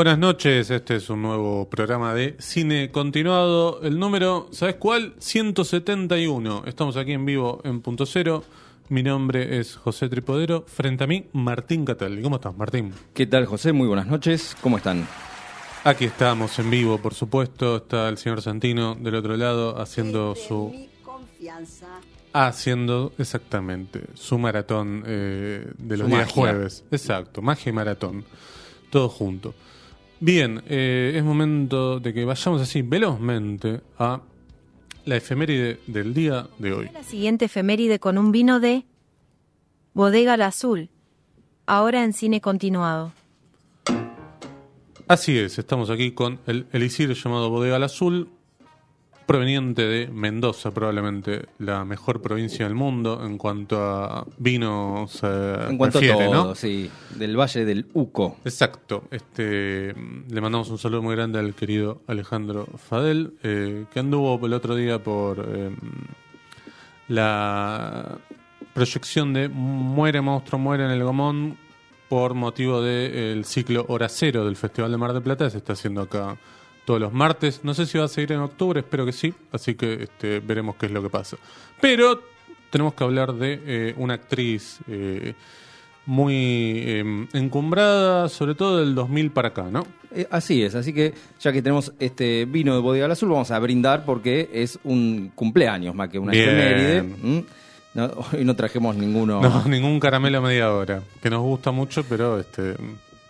buenas noches, este es un nuevo programa de cine continuado. El número, ¿sabes cuál? 171. Estamos aquí en vivo en Punto Cero. Mi nombre es José Tripodero. Frente a mí, Martín Cataldi. ¿Cómo estás, Martín? ¿Qué tal, José? Muy buenas noches. ¿Cómo están? Aquí estamos en vivo, por supuesto. Está el señor Santino del otro lado haciendo Desde su... mi confianza. Haciendo exactamente su maratón eh, de los Su días magia. jueves. Exacto, magia y maratón. Todo junto. Bien, eh, es momento de que vayamos así velozmente a la efeméride del día de hoy. La siguiente efeméride con un vino de Bodega al Azul, ahora en cine continuado. Así es, estamos aquí con el elixir llamado Bodega al Azul, proveniente de Mendoza, probablemente la mejor provincia del mundo en cuanto a vino se En cuanto refiere, a todo, ¿no? sí. Del Valle del Uco. Exacto. Este, le mandamos un saludo muy grande al querido Alejandro Fadel, eh, que anduvo el otro día por eh, la proyección de Muere Monstruo, Muere en el Gomón por motivo del ciclo Hora Cero del Festival de Mar del Plata. Se está haciendo acá todos los martes. No sé si va a seguir en octubre, espero que sí. Así que este, veremos qué es lo que pasa. Pero tenemos que hablar de eh, una actriz eh, muy eh, encumbrada, sobre todo del 2000 para acá, ¿no? Eh, así es, así que ya que tenemos este vino de Bodega al Azul, vamos a brindar porque es un cumpleaños más que una efeméride. No, hoy no trajimos ninguno. No, ningún caramelo a media hora, que nos gusta mucho, pero este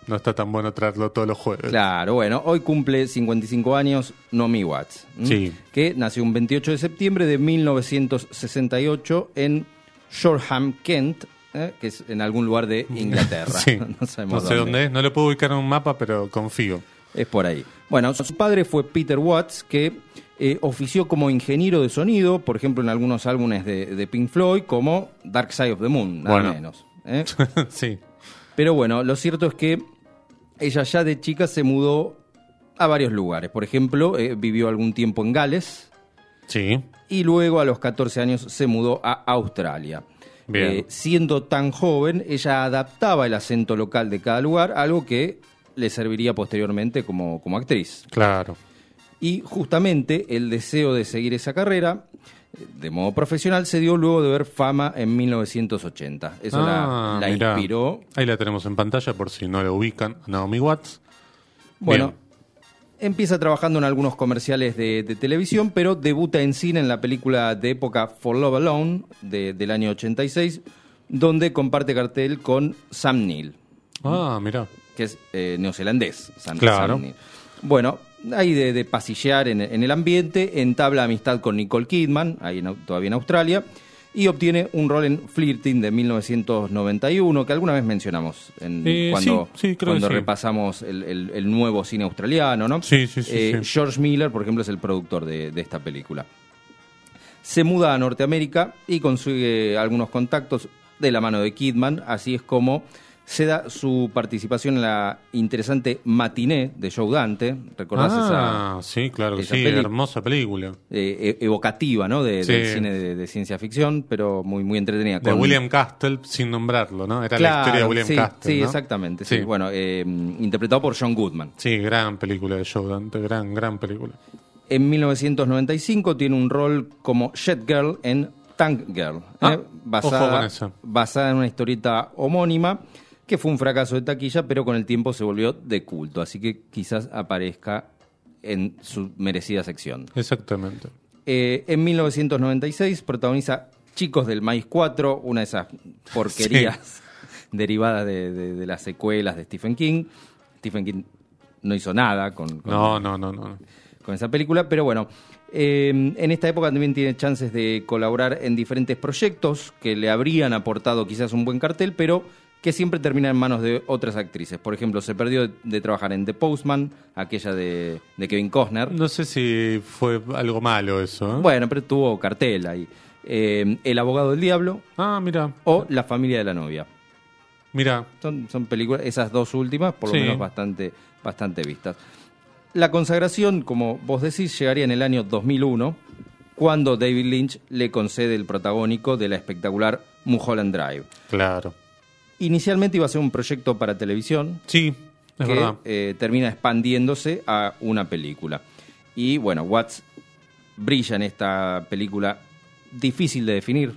no está tan bueno traerlo todos los jueves. Claro, bueno, hoy cumple 55 años Nomi Watts. Sí. que nació un 28 de septiembre de 1968 en Shoreham, Kent, ¿eh? que es en algún lugar de Inglaterra. Sí. no sabemos no sé dónde es, no lo puedo ubicar en un mapa, pero confío. Es por ahí. Bueno, su padre fue Peter Watts, que eh, ofició como ingeniero de sonido, por ejemplo, en algunos álbumes de, de Pink Floyd, como Dark Side of the Moon, nada Bueno. menos. ¿eh? sí. Pero bueno, lo cierto es que ella ya de chica se mudó a varios lugares. Por ejemplo, eh, vivió algún tiempo en Gales Sí. y luego a los 14 años se mudó a Australia. Bien. Eh, siendo tan joven, ella adaptaba el acento local de cada lugar, algo que le serviría posteriormente como, como actriz. Claro. Y justamente el deseo de seguir esa carrera de modo profesional se dio luego de ver fama en 1980. Eso Ah, la, la inspiró. Ahí la tenemos en pantalla por si no la ubican, Naomi Watts. Bueno, Bien. empieza trabajando en algunos comerciales de, de televisión, pero debuta en cine en la película de época For Love Alone de- del año 86, donde comparte cartel con Sam Neill. Ah, mira. que es eh, neozelandés. Sam- Claro. Sam Neill. Bueno, ahí de, de pasillear en, en el ambiente, entabla amistad con Nicole Kidman, ahí en todavía en Australia, y obtiene un rol en Flirting de 1991, que alguna vez mencionamos en, Eh, cuando, sí, sí, creo que cuando sí. repasamos el, el- el nuevo cine australiano, ¿no? Sí, sí, sí, Eh. George Miller, por ejemplo, es el productor de, de esta película. Se muda a Norteamérica y consigue algunos contactos de la mano de Kidman, así es como se da su participación en la interesante Matiné de Joe Dante, ¿recordás Ah, sí, claro que esa sí, peli? hermosa película. esa eh, e- evocativa, ¿no? De, Sí. Del cine de, de ciencia ficción, pero muy, muy entretenida. De con- William Castle, sin nombrarlo, ¿no? Era la historia de William sí, Castle. Sí, ¿no? exactamente. Sí. Sí. Bueno, eh, interpretado por John Goodman. Sí, gran película de Joe Dante, gran, gran película. En 1995 tiene un rol como Jet Girl en Tank Girl, ¿eh? Ah, basada, esa. basada en una historieta homónima que fue un fracaso de taquilla, pero con el tiempo se volvió de culto, así que quizás aparezca en su merecida sección. Exactamente. Eh, en 1996 protagoniza Chicos del Maíz 4, una de esas porquerías derivadas de, de- de las secuelas de Stephen King. Stephen King no hizo nada con, con- No, no, no, no. con esa película, pero bueno, eh, en esta época también tiene chances de colaborar en diferentes proyectos que le habrían aportado quizás un buen cartel, pero que siempre termina en manos de otras actrices. Por ejemplo, se perdió de, trabajar en The Postman, aquella de, de Kevin Costner. No sé si fue algo malo eso. ¿eh? Bueno, pero tuvo cartel ahí. Eh, El abogado del diablo Ah, mira, o La familia de la novia. mira. Son, son películas, esas dos últimas, por lo menos bastante, bastante vistas. La consagración, como vos decís, llegaría en el año 2001, cuando David Lynch le concede el protagónico de la espectacular Mulholland Drive. Claro. Inicialmente iba a ser un proyecto para televisión, Sí, Es que verdad. eh, termina expandiéndose a una película. Y bueno, Watts brilla en esta película difícil de definir.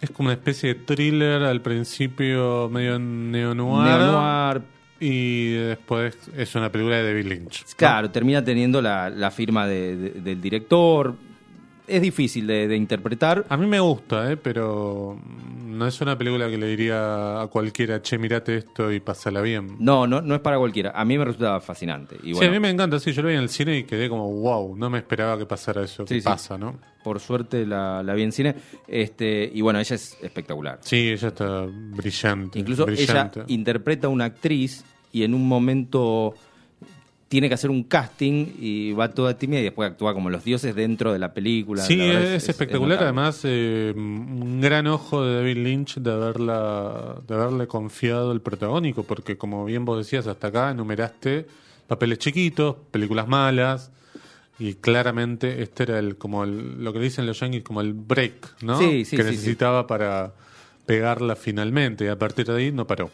Es como una especie de thriller al principio medio neo-noir. Y después es una película de David Lynch. ¿no? Claro, termina teniendo la, la firma de- de- del director. Es difícil de, de interpretar. A mí me gusta, ¿eh? pero no es una película que le diría a cualquiera, che, mirate esto y pásala bien. No, no, no es para cualquiera. A mí me resulta fascinante. Y Sí, a mí me encanta, sí, yo lo vi en el cine y quedé como, wow, no me esperaba que pasara eso, Sí, que sí. pasa, ¿no? por suerte la, la vi en cine. Este, y bueno, ella es espectacular. Sí, ella está brillante. Incluso brillante. ella interpreta a una actriz y en un momento tiene que hacer un casting y va toda tímida y después actúa como los dioses dentro de la película. Sí, La es, espectacular. Además, eh, un gran ojo de David Lynch de haberla, de haberle confiado el protagónico, porque como bien vos decías, hasta acá enumeraste papeles chiquitos, películas malas, y claramente este era el como el- lo que dicen los yankees como el break, ¿no? Sí, sí, que sí, necesitaba para pegarla finalmente. Y a partir de ahí no paró.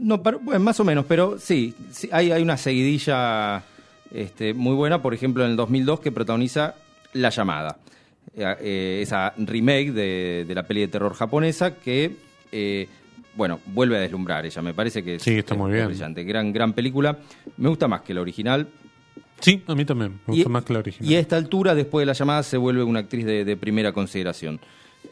No, pero, bueno, más o menos, pero sí, sí, hay, hay una seguidilla este, muy buena, por ejemplo, en el 2002 que protagoniza La Llamada, Eh, eh, esa remake de, de la peli de terror japonesa que, eh, bueno, vuelve a deslumbrar ella, me parece que es, Sí, está es- muy bien. brillante, gran, gran película, me gusta más que la original. Sí, a mí también. Me gusta más que la original. y a esta altura, después de La Llamada, se vuelve una actriz de, de primera consideración.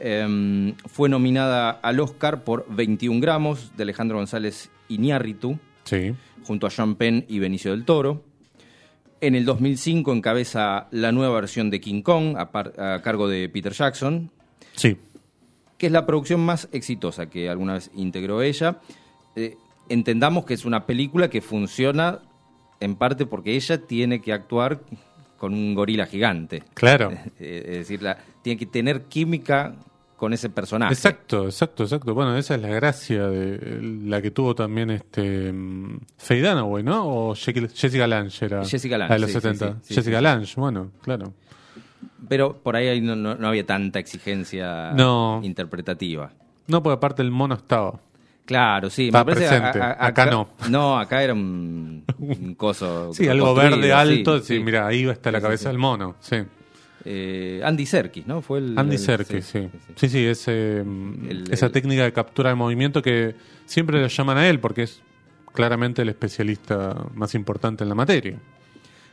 Em, fue nominada al Oscar por 21 gramos de Alejandro González Iñárritu, Sí. junto a Sean Penn y Benicio del Toro. En el 2005 encabeza la nueva versión de King Kong a, par- a cargo de Peter Jackson, Sí. que es la producción más exitosa que alguna vez integró ella. Eh, entendamos que es una película que funciona en parte porque ella tiene que actuar con un gorila gigante. Claro. Eh, es decir, la- tiene que tener química con ese personaje. Exacto, exacto, exacto. Bueno, esa es la gracia de la que tuvo también este Faye Dunaway, ¿no? O Jessica Lange era. Jessica Lange, la de los sí, sí, 70. sí, sí, Jessica. Lange, bueno, claro. Pero por ahí no, no- no había tanta exigencia No. interpretativa. No, porque aparte el mono estaba. Claro, sí. Está me parece presente. Acá no. No, acá era un, un coso. Sí, algo verde alto. sí, mira, ahí está la cabeza del mono. Sí. Eh, Andy Serkis, ¿no? Fue el. Andy el- Serkis, sí. Sí, sí, ese, mm, El- esa técnica de captura de movimiento que siempre lo llaman a él porque es claramente el especialista más importante en la materia.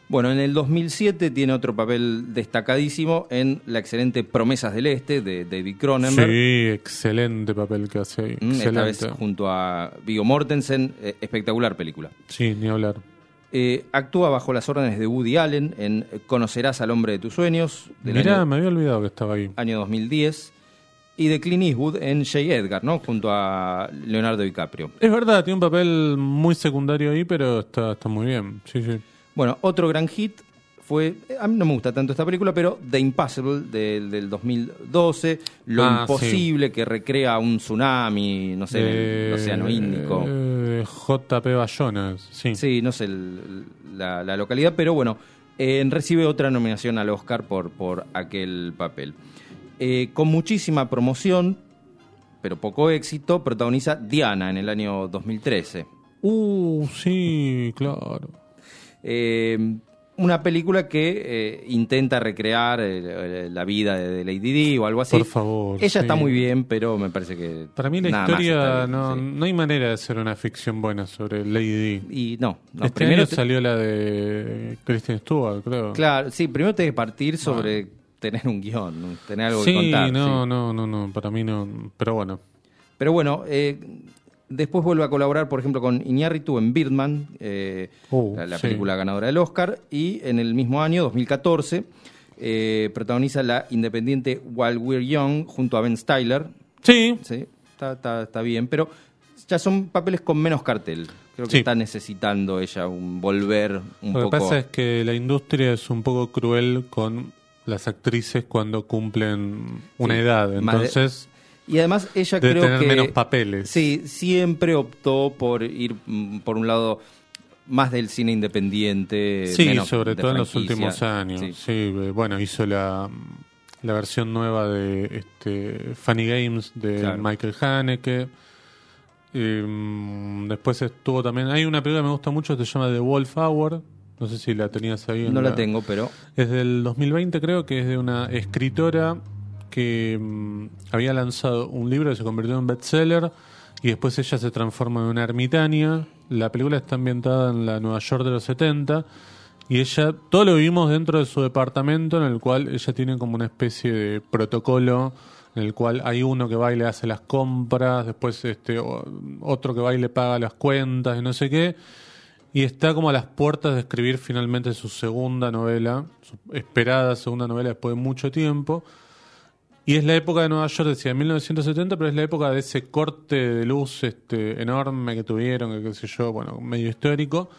Bueno, en el 2007 tiene otro papel destacadísimo en la excelente Promesas del Este de David Cronenberg. Sí, excelente papel que hace ahí. Mm, Esta vez Excelente. junto a Viggo Mortensen. eh, espectacular película. Sí, ni hablar. Eh, actúa bajo las órdenes de Woody Allen en Conocerás al hombre de tus sueños del Mirá, año, me había olvidado que estaba ahí. año 2010 y de Clint Eastwood en J. Edgar, ¿no? Junto a Leonardo DiCaprio. Es verdad, tiene un papel muy secundario ahí, pero está, está muy bien. Sí, sí. Bueno, otro gran hit fue, a mí no me gusta tanto esta película, pero The Impossible del, del 2012, Lo Ah, Imposible que recrea un tsunami, no sé, en el Eh, Océano Índico. eh, J.P. Bayonas, sí. Sí, no sé el- la, la localidad, pero bueno, eh, recibe otra nominación al Oscar por, por aquel papel. Eh, con muchísima promoción, pero poco éxito, protagoniza Diana en el año 2013. Uh, sí, claro. Eh, una película que eh, intenta recrear eh, la vida de Lady Di o algo así. Por favor, Ella sí. está muy bien, pero me parece que. Para mí la historia bien, no, sí. no hay manera de hacer una ficción buena sobre Lady Di. Y no, no, este primero año te- salió la de Kristen Stewart, creo. Claro, sí, primero tenés que partir sobre tener un guion, ¿no? tener algo que sí, contar. no, sí. no, no, no, para mí no. Pero bueno, Pero bueno, eh, después vuelve a colaborar, por ejemplo, con Iñárritu en Birdman, eh, Uh, la, la sí. película ganadora del Oscar, y en el mismo año, 2014, eh, protagoniza la independiente While We're Young junto a Ben Stiller. sí, Sí, está, está- está bien, pero ya son papeles con menos cartel. Creo que Sí. está necesitando ella un volver un Lo poco. que pasa es que la industria es un poco cruel con las actrices cuando cumplen una Sí, edad. Entonces, Y además ella debe creo tener que menos papeles. Sí, siempre optó por ir mm, por un lado más del cine independiente. Sí, menos sobre todo en los últimos años. Sí. Sí. eh, bueno, hizo la, la versión nueva de este, Funny Games de Claro. Michael Haneke. Eh, mm, después estuvo también. Hay una película que me gusta mucho que se llama The Wolf Hour. No sé si la tenías ahí. en No la tengo, pero Es del 2020, creo, que es de una escritora que mm, había lanzado un libro que se convirtió en bestseller y después ella se transforma en una ermitaña. La película está ambientada en la Nueva York de los 70 y ella, todo lo vivimos dentro de su departamento en el cual ella tiene como una especie de protocolo en el cual hay uno que va y le hace las compras, después este otro que va y le paga las cuentas y no sé qué. Y está como a las puertas de escribir finalmente su segunda novela, su esperada segunda novela después de mucho tiempo. Y es la época de Nueva York, decía, 1970, pero es la época de ese corte de luz este, enorme que tuvieron, que qué sé yo, bueno, medio histórico.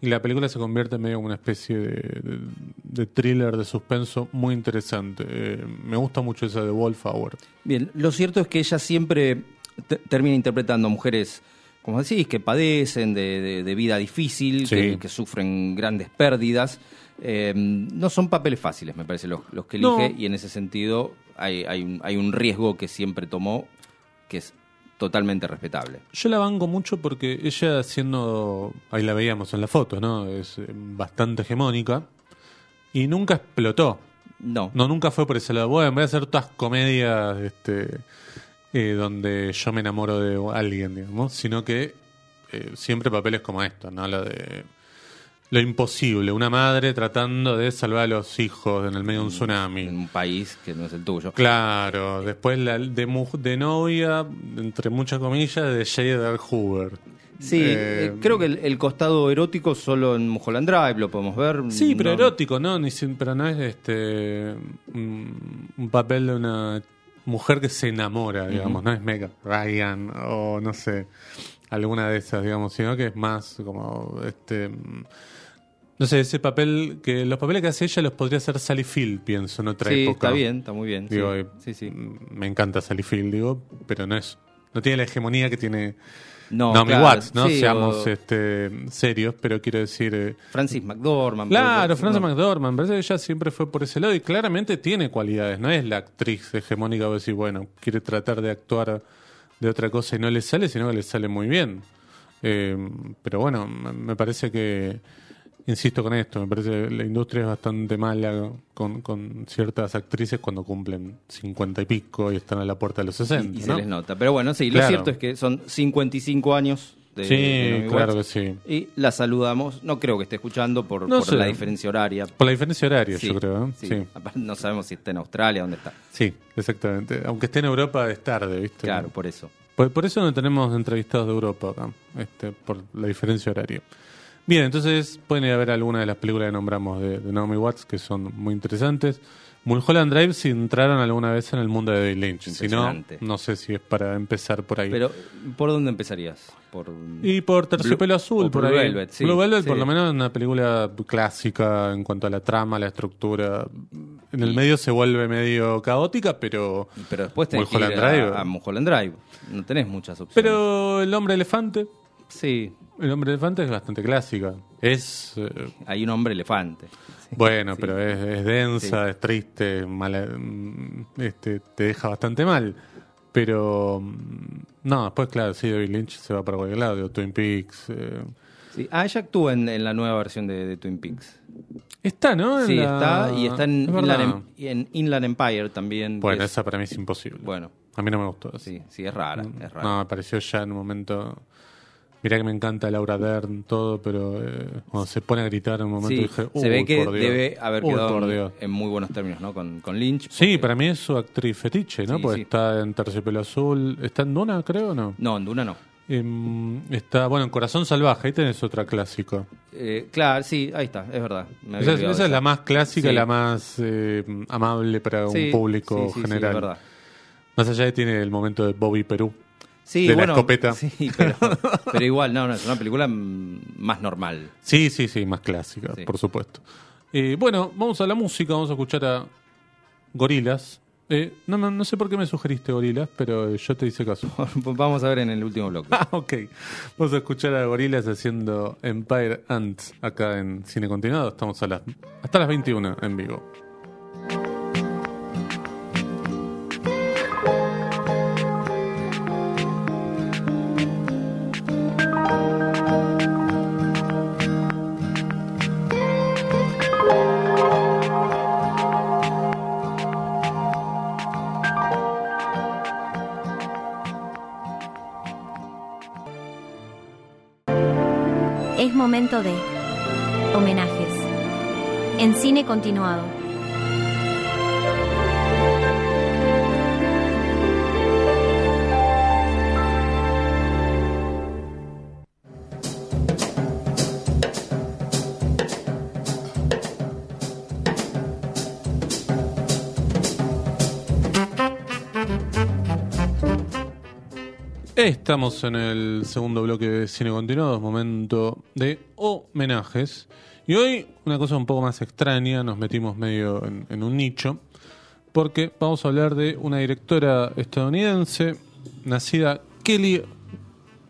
Y la película se convierte en medio como una especie de, de- de thriller de suspenso muy interesante. Eh, me gusta mucho esa de Wolf Hour. Bien, lo cierto es que ella siempre te- termina interpretando a mujeres, como decís, que padecen de, de- de vida difícil, Sí. que, que sufren grandes pérdidas. Eh, no son papeles fáciles, me parece, los, los que elige, No. y en ese sentido hay, hay, un, hay un riesgo que siempre tomó, que es totalmente respetable. Yo la banco mucho porque ella siendo, ahí la veíamos en la foto, ¿no? Es eh, bastante hegemónica y nunca explotó. No, No, nunca fue por ese lado. Bueno, voy a hacer todas comedias este, eh, donde yo me enamoro de alguien, digamos, sino que eh, siempre papeles como estos, ¿no? Lo de lo imposible, una madre tratando de salvar a los hijos en el medio de un tsunami. en un país que no es el tuyo. Claro, después la de, mu- de novia, entre muchas comillas, de J. Edgar Hoover. Sí, Eh, eh, creo que el, el costado erótico solo en Mulholland Drive lo podemos ver. Sí, pero No- erótico, ¿no? Ni pero no es este un, un papel de una mujer que se enamora, digamos, no es Meg Ryan o no sé, alguna de esas, digamos, sino que es más como este no sé, ese papel que los papeles que hace ella los podría hacer Sally Field, pienso, en otra Sí, época. está bien, está muy bien. Digo, eh, sí, sí. Me encanta Sally Field, digo, pero no es no tiene la hegemonía que tiene No, Naomi claro, Watts, ¿no? sí, Seamos o este, serios, pero quiero decir eh, Francis McDormand. Claro, Frances no. McDormand, parece que ella siempre fue por ese lado y claramente tiene cualidades, no es la actriz hegemónica, vos decís, bueno, quiere tratar de actuar de otra cosa y no le sale, sino que le sale muy bien. Eh, pero bueno, me parece que, insisto con esto, me parece que la industria es bastante mala con, con ciertas actrices cuando cumplen 50 y pico y están a la puerta de los 60. Y, y se les nota. Pero bueno, sí, lo cierto es que son 55 años de, Sí, de claro que sí. Y la saludamos. No creo que esté escuchando por, No por sé. la diferencia horaria. Por la diferencia horaria, Sí, yo creo. ¿eh? sí. sí. Aparte, No sabemos si está en Australia, dónde está. Sí, exactamente. Aunque esté en Europa es tarde, ¿viste? Claro, por eso. Por, por eso no tenemos entrevistados de Europa acá, este, por la diferencia horaria. Bien, entonces pueden ir a ver algunas de las películas que nombramos de, de Naomi Watts, que son muy interesantes. Mulholland Drive si entraron alguna vez en el mundo de David Lynch. Si no, no sé si es para empezar por ahí. Pero, ¿por dónde empezarías? Por... y por Terciopelo Azul, por Blue ahí. Velvet, sí, Blue Velvet, sí. por lo menos, es una película clásica en cuanto a la trama, la estructura. En el medio se vuelve medio caótica, pero. Pero después tenés que ir Mulholland a, Drive. a Mulholland Drive. No tenés muchas opciones. Pero el hombre elefante. Sí, El hombre elefante es bastante clásica. Es. eh, hay un hombre elefante. Bueno, pero es, es densa, es triste, mala, mm, este, te deja bastante mal. Pero. mm, No, después, claro, sí, David Lynch se va para cualquier lado. digo, Twin Peaks. eh, Sí. Ah, ella actúa en, en la nueva versión de, de Twin Peaks. Está, ¿no? En Sí, la- está. Y está en Es verdad. Inland, Em- en Inland Empire también. que Bueno, es- esa para mí es imposible. bueno, A mí no me gustó. sí, sí, es rara. Es rara. No, me pareció ya en un momento. Mirá que me encanta Laura Dern, todo, pero eh, cuando se pone a gritar en un momento Sí, dije. se ve "Uy, que por Dios". debe haber quedado en, muy buenos términos, ¿no? Con, con Lynch. Sí, para mí es su actriz fetiche, ¿no? Sí, Porque sí. está en Terciopelo Azul. ¿Está en Duna, creo o no? No, en Duna no. Em, está, bueno, en Corazón Salvaje, ahí tenés otra clásica. Eh, claro, sí, ahí está, es verdad. Esa, es- esa la más clásica la más amable para un público general. es verdad. Más allá de tiene el momento de Bobby Perú. Sí, De la escopeta. Sí, pero, pero igual, no, no, es una película más normal. Sí, sí, sí, más clásica, Sí. por supuesto. Eh, bueno, vamos a la música, vamos a escuchar a Gorilas. Eh, no, no, no sé por qué me sugeriste Gorilas, pero yo te hice caso. Vamos a ver en el último bloque. Ah, ok. Vamos a escuchar a Gorilas haciendo Empire Ants acá en Cine Continuado. Estamos a las, hasta las 21 en vivo. Momento de homenajes. En cine continuado. Estamos en el segundo bloque de Cine Continuado, momento de homenajes. Y hoy una cosa un poco más extraña, nos metimos medio en, un nicho, porque vamos a hablar de una directora estadounidense, nacida Kelly,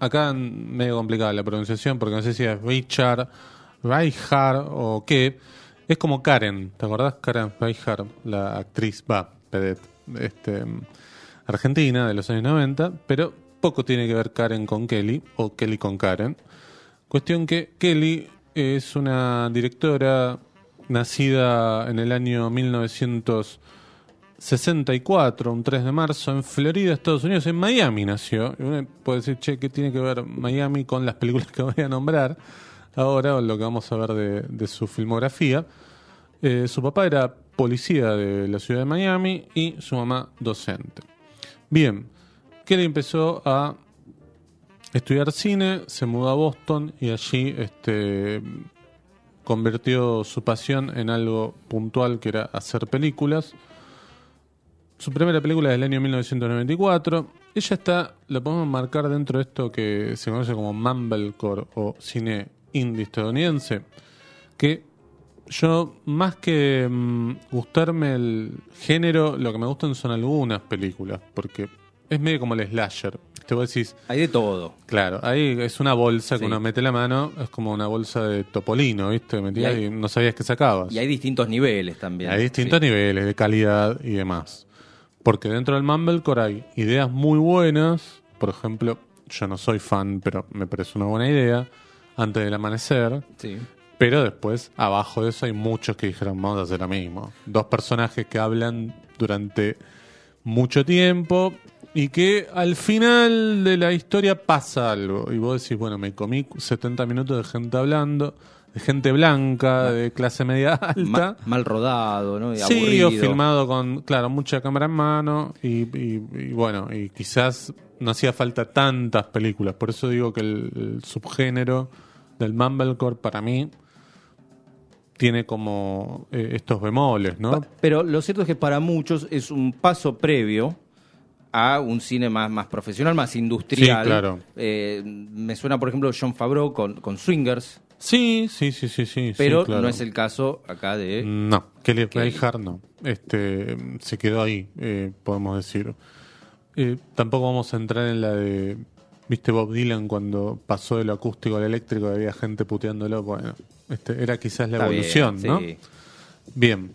acá medio complicada la pronunciación, porque no sé si es Richard, Reichardt o qué. Es como Karen, ¿te acordás? Karen Reichardt, la actriz, va, vedette, este, argentina de los años 90, pero poco tiene que ver Karen con Kelly o Kelly con Karen. Cuestión que Kelly es una directora nacida en el año 1964, un 3 de marzo, en Florida, Estados Unidos, en Miami nació. Y uno puede decir, che, ¿qué tiene que ver Miami con las películas que voy a nombrar ahora o lo que vamos a ver de, su filmografía? Eh, su papá era policía de la ciudad de Miami y su mamá docente. Bien, Kelly empezó a estudiar cine, se mudó a Boston y allí este, convirtió su pasión en algo puntual que era hacer películas. Su primera película es del año 1994. Ella está, la podemos marcar dentro de esto que se conoce como Mumblecore o cine indie estadounidense, que yo, más que mm, gustarme el género, lo que me gustan son algunas películas, porque es medio como el slasher. Te vos decís, Hay de todo. claro, ahí es una bolsa que Sí. uno mete la mano, es como una bolsa de topolino, ¿viste? Metías Y y, hay- no sabías que sacabas. Y hay distintos niveles también. Hay distintos Sí. niveles de calidad y demás. Porque dentro del Mumblecore hay ideas muy buenas. Por ejemplo, yo no soy fan, pero me parece una buena idea. Antes del amanecer. Sí. Pero después, abajo de eso, hay muchos que dijeron, vamos a hacer lo mismo. Dos personajes que hablan durante mucho tiempo y que al final de la historia pasa algo. Y vos decís, bueno, me comí 70 minutos de gente hablando, de gente blanca, de clase media alta. Ma- mal rodado, ¿no? Y Sí, aburrido. o filmado con, claro, mucha cámara en mano y, y- y bueno, y quizás no hacía falta tantas películas. Por eso digo que el, el subgénero del Mumblecore para mí tiene como eh, estos bemoles, ¿no? Pero lo cierto es que para muchos es un paso previo a un cine más, más profesional, más industrial. Sí, claro. Eh, me suena, por ejemplo, John Favreau con, con Swingers, Sí, sí, sí, sí, sí. pero sí, claro. no es el caso acá de... No, Kelly. Reichardt no. Este, se quedó ahí, eh, podemos decir. Eh, tampoco vamos a entrar en la de, viste Bob Dylan cuando pasó de lo acústico al eléctrico y había gente puteándolo. Bueno, este, era quizás la Está bien, evolución, ¿no? sí. Bien.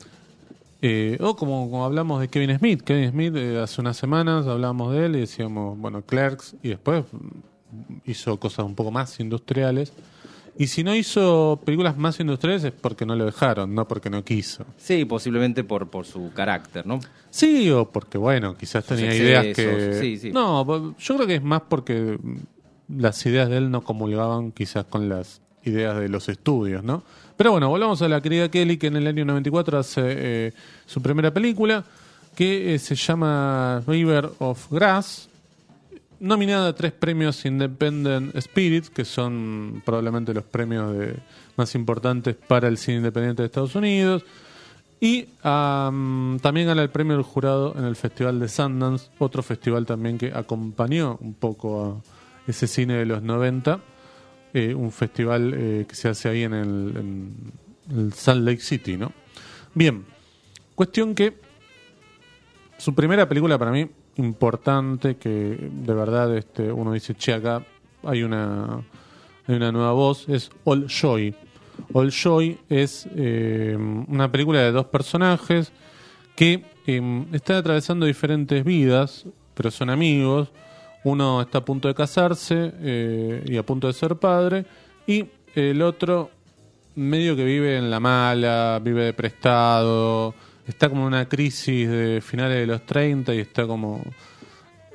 Eh, o como, como hablamos de Kevin Smith. Kevin Smith, eh, hace unas semanas hablábamos de él y decíamos, bueno, Clerks, y después hizo cosas un poco más industriales. Y si no hizo películas más industriales es porque no lo dejaron, no porque no quiso. Sí, posiblemente por, por su carácter, ¿no? Sí, o porque, bueno, quizás Sus tenía ideas que... sí, sí. No, yo creo que es más porque las ideas de él no comulgaban quizás con las ideas de los estudios, ¿no? Pero bueno, volvamos a la querida Kelly, que en el año 94 hace eh, su primera película, que eh, se llama River of Grass, nominada a tres premios Independent Spirit, que son probablemente los premios de- más importantes para el cine independiente de Estados Unidos. Y am, también gana el premio del jurado en el Festival de Sundance, otro festival también que acompañó un poco a ese cine de los 90, eh, un festival eh, que se hace ahí en el, Salt Lake City, ¿no? Bien, cuestión que su primera película para mí importante que de verdad este uno dice che acá hay una hay una nueva voz es All Joy All Joy es eh, una película de dos personajes que eh, están atravesando diferentes vidas pero son amigos uno está a punto de casarse eh, y a punto de ser padre y el otro medio que vive en la mala, vive de prestado, está como en una crisis de finales de los 30 y está como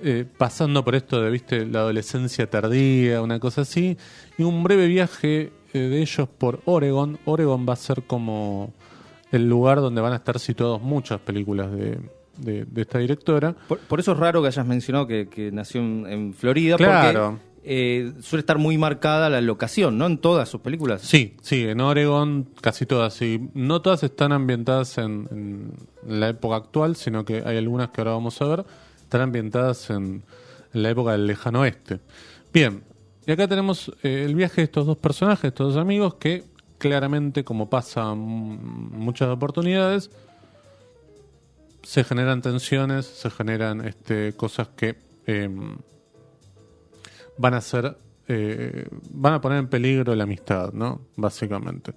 eh, pasando por esto de, viste, la adolescencia tardía, una cosa así, y un breve viaje eh, de ellos por Oregon. Oregon va a ser como el lugar donde van a estar situados muchas películas de, de, de esta directora. Por, por eso es raro que hayas mencionado que, que nació en, en Florida, Claro. porque eh, suele estar muy marcada la locación, ¿no? En todas sus películas. Sí, sí, en Oregon casi todas, sí. No todas están ambientadas en, en la época actual, sino que hay algunas que ahora vamos a ver, están ambientadas en, en la época del lejano oeste. Bien, y acá tenemos eh, el viaje de estos dos personajes, estos dos amigos, que claramente, como pasa muchas oportunidades, se generan tensiones, se generan este, cosas que em, van a ser eh, van a poner en peligro la amistad, ¿no? Básicamente.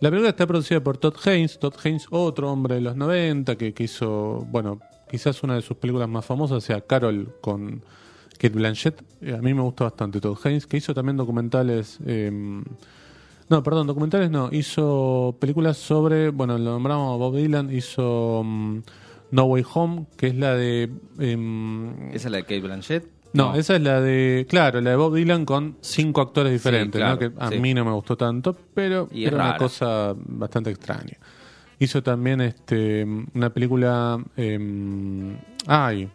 La película está producida por Todd Haynes, Todd Haynes, otro hombre de los 90 que, hizo, bueno, quizás una de sus películas más famosas sea Carol con Kate Blanchett. Eh, A mí me gusta bastante Todd Haynes, que hizo también documentales. eh, no, perdón, documentales no. Hizo películas sobre, bueno, lo nombramos Bob Dylan, hizo mm, No Way Home, que es la de... em, Esa es la de Kate Blanchett. no, esa es la de, claro, la de Bob Dylan con cinco actores diferentes, claro, ¿no? que a sí. mí no me gustó tanto, pero Y era una cosa bastante extraña. Hizo también este una película, eh, ay,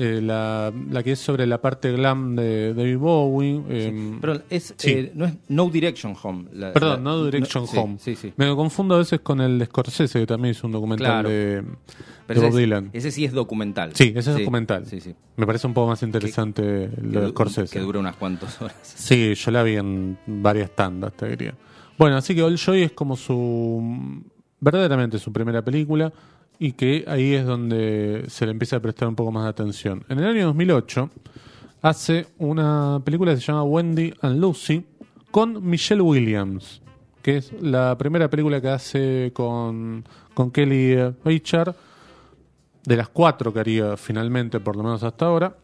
eh, la, la que es sobre la parte glam de David Bowie. eh, Pero es, Sí. eh, no es No Direction Home. la- Perdón, la- no Direction sí, Home. Sí, sí. Me confundo a veces con el de Scorsese, que también hizo un documental Claro. de, de Bob Dylan. ese sí es documental. Sí, ese es documental. Sí, sí. Me parece un poco más interesante lo Que de du- Scorsese. Que dura unas cuantas horas. Sí, yo la vi en varias tandas, te diría. Bueno, así que All Joy es como su. verdaderamente su primera película y que ahí es donde se le empieza a prestar un poco más de atención. En el año 2008 hace una película que se llama Wendy and Lucy con Michelle Williams, que es la primera película que hace con, con Kelly Richard, de las cuatro que haría finalmente, por lo menos hasta ahora.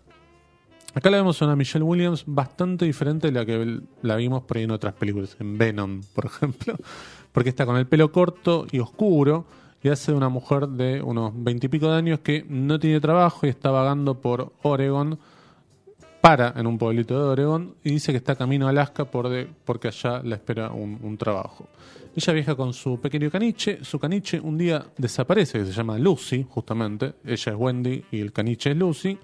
Acá la vemos a una Michelle Williams bastante diferente de la que la vimos por ahí en otras películas, en Venom, por ejemplo, porque está con el pelo corto y oscuro y hace de una mujer de unos veintipico de años que no tiene trabajo y está vagando por Oregon, para en un pueblito de Oregon y dice que está camino a Alaska por de- porque allá la espera un, trabajo. Ella viaja con su pequeño caniche, su caniche un día desaparece, que se llama Lucy, justamente, ella es Wendy y el caniche es Lucy,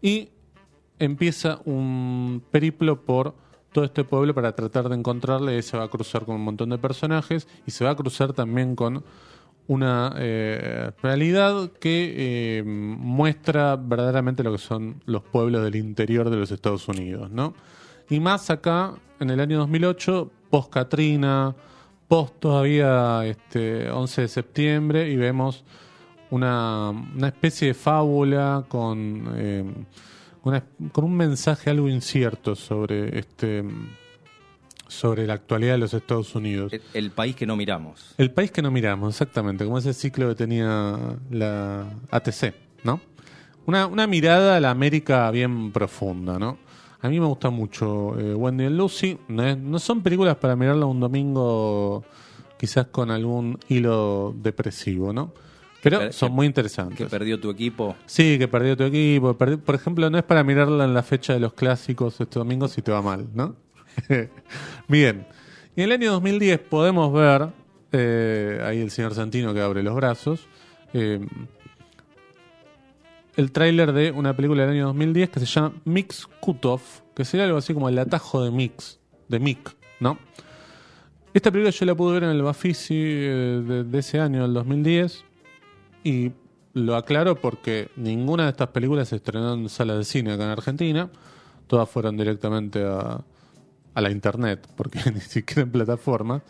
y empieza un periplo por todo este pueblo para tratar de encontrarle. Y se va a cruzar con un montón de personajes y se va a cruzar también con una eh, realidad que eh, muestra verdaderamente lo que son los pueblos del interior de los Estados Unidos, ¿no? Y más acá, en el año 2008, post Katrina, post todavía este 11 de septiembre, y vemos una, una especie de fábula con, eh, con un mensaje algo incierto sobre este sobre la actualidad de los Estados Unidos. El, el país que no miramos. El país que no miramos, exactamente, como ese ciclo que tenía la ATC, ¿no? Una, una mirada a la América bien profunda, ¿no? A mí me gusta mucho eh, Wendy and Lucy. No, es- no son películas para mirarla un domingo quizás con algún hilo depresivo, ¿no? Pero per- son muy interesantes. Que perdió tu equipo. Sí, que perdió tu equipo. por ejemplo, no es para mirarla en la fecha de los clásicos este domingo si te va mal, ¿no? Bien. Y en el año 2010 podemos ver, eh, ahí el señor Santino que abre los brazos, eh, el tráiler de una película del año 2010 que se llama Mix Cutoff, que sería algo así como el atajo de Mix, de Mick, ¿no? Esta película yo la pude ver en el Bafisi eh, de, ese año, el 2010, y lo aclaro porque ninguna de estas películas se estrenó en salas de cine acá en Argentina. Todas fueron directamente a, a la internet, porque ni siquiera en plataformas.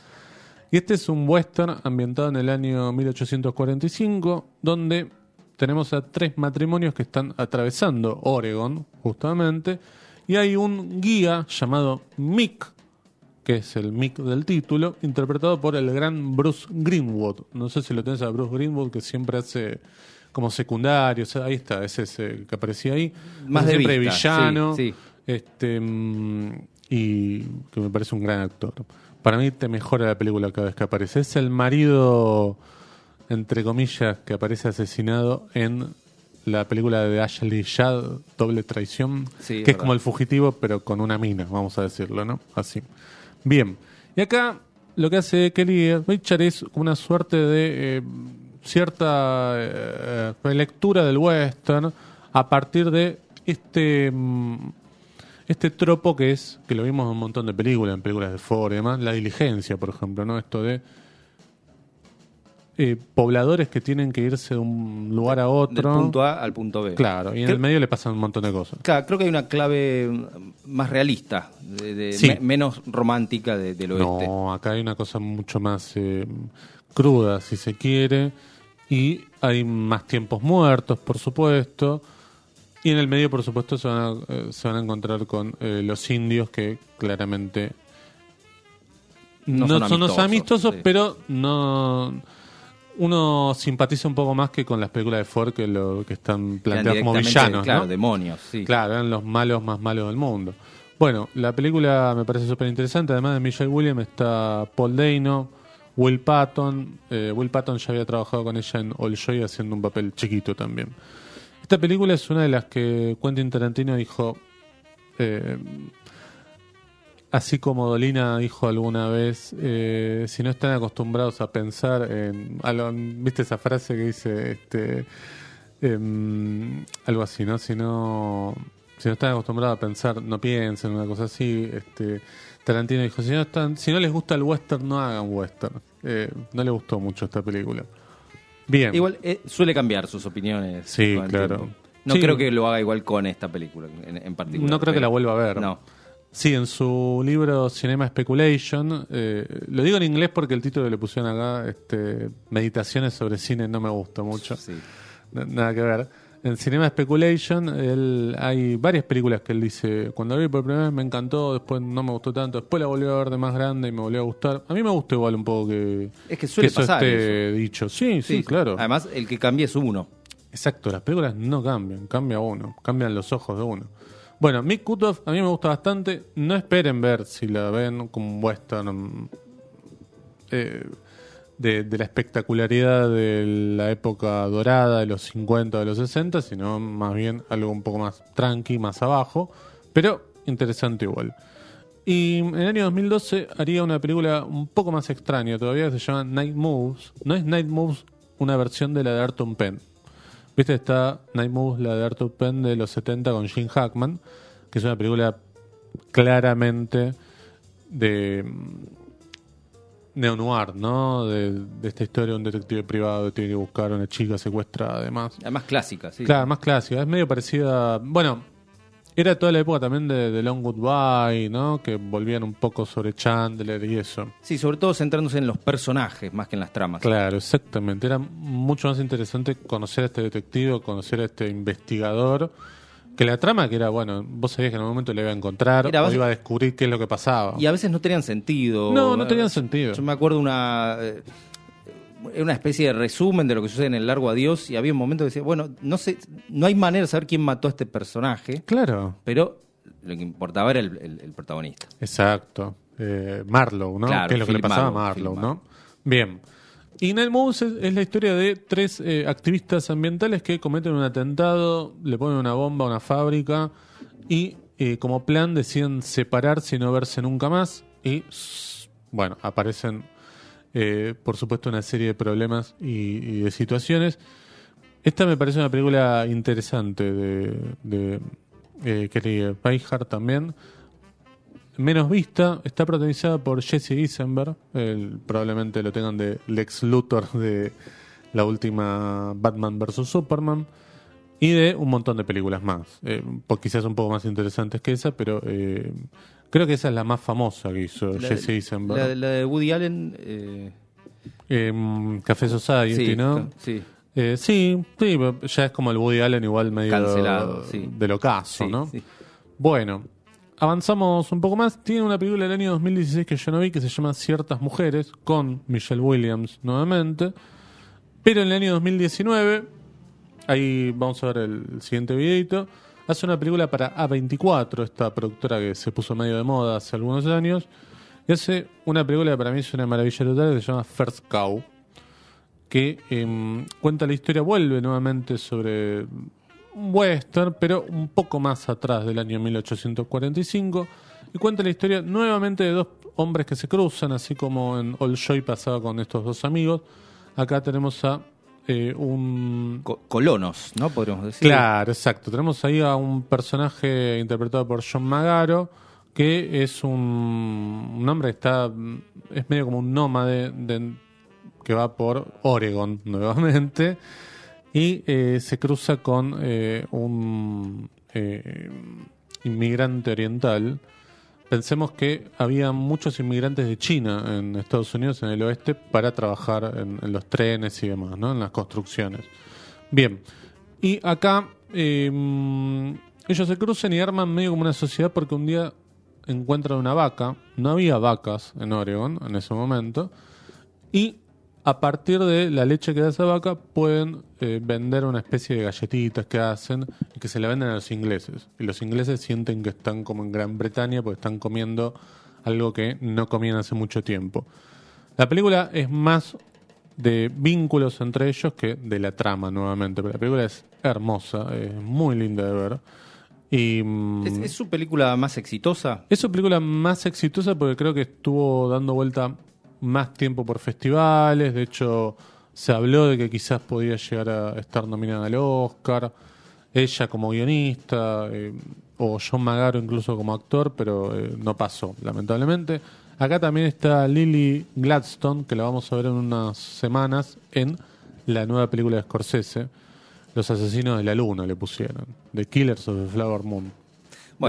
Y este es un western ambientado en el año 1845, donde tenemos a tres matrimonios que están atravesando Oregon, justamente, y hay un guía llamado Mick, que es el Mick del título, interpretado por el gran Bruce Greenwood. No sé si lo tenés a Bruce Greenwood, que siempre hace como secundario, o sea, ahí está, ese es el que aparecía ahí. Más de siempre vista, villano, sí, sí. este mm, y que me parece un gran actor. Para mí te mejora la película cada vez que aparece. Es el marido, entre comillas, que aparece asesinado en la película de Ashley Judd, Doble Traición, Sí, que es como el fugitivo, pero con una mina, vamos a decirlo, ¿no? Así. Bien. Y acá lo que hace Kelly Richard es una suerte de eh, cierta eh, lectura del western a partir de este mm, este tropo que es que lo vimos en un montón de películas, en películas de Ford y demás, la diligencia, por ejemplo, ¿no? Esto de eh, pobladores que tienen que irse de un lugar a otro. Del punto A al punto B. Claro, y en el medio le pasan un montón de cosas. Claro, creo que hay una clave más realista, de, Sí. me- menos romántica de- del oeste. No, acá hay una cosa mucho más eh, cruda, si se quiere, y hay más tiempos muertos, por supuesto, y en el medio, por supuesto, se van a, eh, se van a encontrar con eh, los indios que claramente No no, son son los amistosos, amistosos, sí. pero no uno simpatiza un poco más que con las películas de Ford que lo que están planteadas como villanos, Claro, ¿no? demonios, sí. Claro, eran los malos más malos del mundo. Bueno, la película me parece súper interesante. Además de Michelle Williams está Paul Dano, Will Patton. Eh, Will Patton ya había trabajado con ella en All Joy haciendo un papel chiquito también. Esta película es una de las que Quentin Tarantino dijo, eh, así como Dolina dijo alguna vez, eh, si no están acostumbrados a pensar en... algo- ¿Viste esa frase que dice... este em, algo así, ¿no? Si no, si no están acostumbrados a pensar, no piensen, una cosa así. Este, Tarantino dijo, si no, están, si no les gusta el western, no hagan western. Eh, no le gustó mucho esta película. Bien. Igual eh, suele cambiar sus opiniones. Sí, con el claro. tiempo. No Sí. creo que lo haga igual con esta película en, en particular. No creo que pero- la vuelva a ver. No. Sí, en su libro Cinema Speculation, eh, lo digo en inglés porque el título que le pusieron acá, este, Meditaciones sobre cine, no me gusta mucho. Sí. N- Nada que ver. En Cinema Speculation él, hay varias películas que él dice, cuando la vi por primera vez me encantó, después no me gustó tanto, después la volví a ver de más grande y me volvió a gustar. A mí me gusta igual un poco que, Es que suele eso pasar esté dicho. Sí, sí, claro. Además, el que cambia es uno. Exacto, las películas no cambian, cambia uno, cambian los ojos de uno. Bueno, Mick Kutoff a mí me gusta bastante. No esperen ver si la ven como western eh, de, la espectacularidad de la época dorada de los 50, de los 60, sino más bien algo un poco más tranqui, más abajo, pero interesante igual. Y en el año 2012 haría una película un poco más extraña todavía, se llama Night Moves. No es Night Moves una versión de la de Arton Penn. Viste, está Night Moves, la de Arthur Penn de los 70 con Gene Hackman, que es una película claramente de neo-noir, ¿no? De, de esta historia de un detective privado que tiene que buscar a una chica secuestrada, además. Además, clásica, sí. Claro, más clásica. Es medio parecida. Bueno, era toda la época también de, de Long Goodbye, ¿no? Que volvían un poco sobre Chandler y eso. Sí, sobre todo centrándose en los personajes más que en las tramas. Claro, exactamente. Era mucho más interesante conocer a este detective, conocer a este investigador, que la trama que era, bueno, vos sabías que en algún momento le iba a encontrar Era o iba a descubrir qué es lo que pasaba. Y a veces no tenían sentido. No, no tenían sentido. Yo me acuerdo una eh, una especie de resumen de lo que sucede en el largo adiós y había un momento que decía, bueno, no sé, no hay manera de saber quién mató a este personaje, Claro, pero lo que importaba era el, el- el protagonista. exacto. Eh, Marlowe, ¿no? Claro, ¿Qué es lo que le pasaba a Marlowe, Marlowe, ¿no? Bien. Night Moves es, es la historia de tres eh, activistas ambientales que cometen un atentado, le ponen una bomba a una fábrica y eh, como plan deciden separarse y no verse nunca más. Y bueno, aparecen eh, por supuesto una serie de problemas y, de situaciones. Esta me parece una película interesante de, de eh, Kelly también menos vista, está protagonizada por Jesse Eisenberg, el- probablemente lo tengan de Lex Luthor de la última Batman vs. Superman, y de un montón de películas más, eh, po- quizás un poco más interesantes que esa, pero eh, creo que esa es la más famosa que hizo La- Jesse Eisenberg. La, la de Woody Allen, eh, Em, Café Society, sí, ¿no? sí. Eh, sí, sí, ya es como el Woody Allen igual medio Cancelado, sí. del ocaso, sí, ¿no? sí. Bueno, avanzamos un poco más. Tiene una película del año 2016 que yo no vi que se llama Ciertas Mujeres con Michelle Williams nuevamente. Pero en el año 2019, ahí vamos a ver el siguiente videito, hace una película para A24, esta productora que se puso medio de moda hace algunos años. Y hace una película que para mí es una maravilla total que se llama First Cow que em, cuenta la historia, vuelve nuevamente sobre western, pero un poco más atrás del año 1845, y cuenta la historia nuevamente de dos hombres que se cruzan, así como en All Joy pasaba con estos dos amigos. Acá tenemos a eh, un... Co- colonos, ¿no? Podríamos decir. Claro, exacto. Tenemos ahí a un personaje interpretado por John Magaro, que es un, un hombre que está, es medio como un nómade de- que va por Oregon nuevamente y eh, se cruza con eh, un eh, inmigrante oriental. Pensemos que había muchos inmigrantes de China en Estados Unidos, en el oeste, para trabajar en, en los trenes y demás, ¿no? en las construcciones. Bien, y acá eh, ellos se cruzan y arman medio como una sociedad porque un día encuentran una vaca. No había vacas en Oregon en ese momento. Y a partir de la leche que da esa vaca pueden eh, vender una especie de galletitas que hacen y que se la venden a los ingleses. Y los ingleses sienten que están como en Gran Bretaña porque están comiendo algo que no comían hace mucho tiempo. La película es más de vínculos entre ellos que de la trama nuevamente. Pero la película es hermosa, es muy linda de ver. Y mm, ¿Es, es su película más exitosa? es su película más exitosa porque creo que estuvo dando vuelta más tiempo por festivales. De hecho, se habló de que quizás podía llegar a estar nominada al Oscar. Ella como guionista, eh, o John Magaro incluso como actor, pero eh, no pasó, lamentablemente. Acá también está Lily Gladstone, que la vamos a ver en unas semanas en la nueva película de Scorsese. Los asesinos de la luna le pusieron. The Killers of the Flower Moon.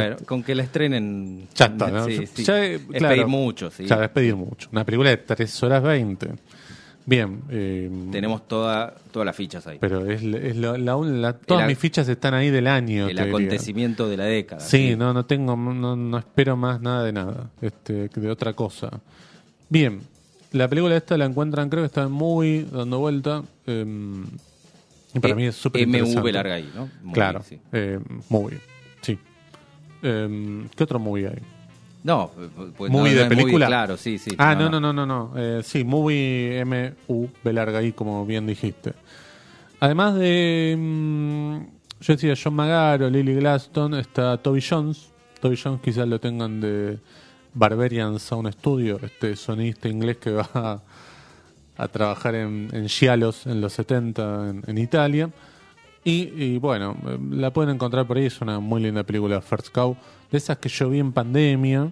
Bueno, con que la estrenen. Ya está, ¿no? Sí, sí. Ya, es claro. pedir mucho, sí. Ya, es pedir mucho. Una película de 3 horas 20. Bien. eh, Tenemos toda, todas las fichas ahí. pero es, es la, la- la- todas El mis fichas están ahí del año. El diría. acontecimiento de la década. Sí, no, no tengo, no, no espero más nada de nada, este, de otra cosa. Bien, la película esta la encuentran, creo que está muy dando vuelta. eh, y para Eh, mí es súper MV interesante. larga ahí, ¿no? Muy claro, bien, sí. eh, movie, sí. Eh, ¿Qué otro movie hay? No, pues ¿Movie no, de no película? claro, sí, sí. Ah, no, no, no, no, no. Eh, sí, movie M-U, B larga I, como bien dijiste. Además de, mm, yo decía John Magaro, Lily Glaston, está Toby Jones. Toby Jones quizás lo tengan de Barbarian Sound Studio, este sonista inglés que va a, a trabajar en, en Gialos en los 70 en, en Italia. Y, y bueno, eh, la pueden encontrar por ahí, es una muy linda película, First Cow, de esas que yo vi en pandemia,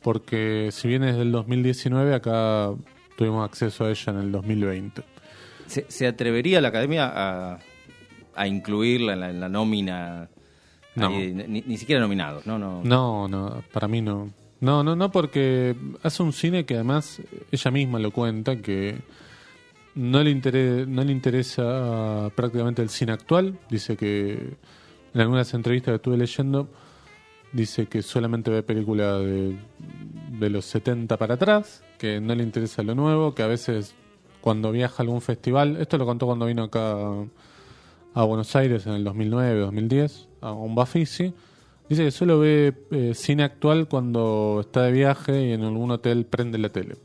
porque si bien es del 2019, acá tuvimos acceso a ella en el 2020. ¿Se, se atrevería la academia a, a incluirla en la, en la nómina? No. Ahí, ni, ni siquiera nominados, ¿no? no. No, no, para mí no. No, no, no, porque hace un cine que además ella misma lo cuenta, que no le, interesa, no le interesa prácticamente el cine actual. Dice que en algunas entrevistas que estuve leyendo, dice que solamente ve películas de, de los 70 para atrás, que no le interesa lo nuevo, que a veces cuando viaja a algún festival, esto lo contó cuando vino acá a Buenos Aires en el 2009, 2010, a un Bafisi. Dice que solo ve eh, cine actual cuando está de viaje y en algún hotel prende la tele.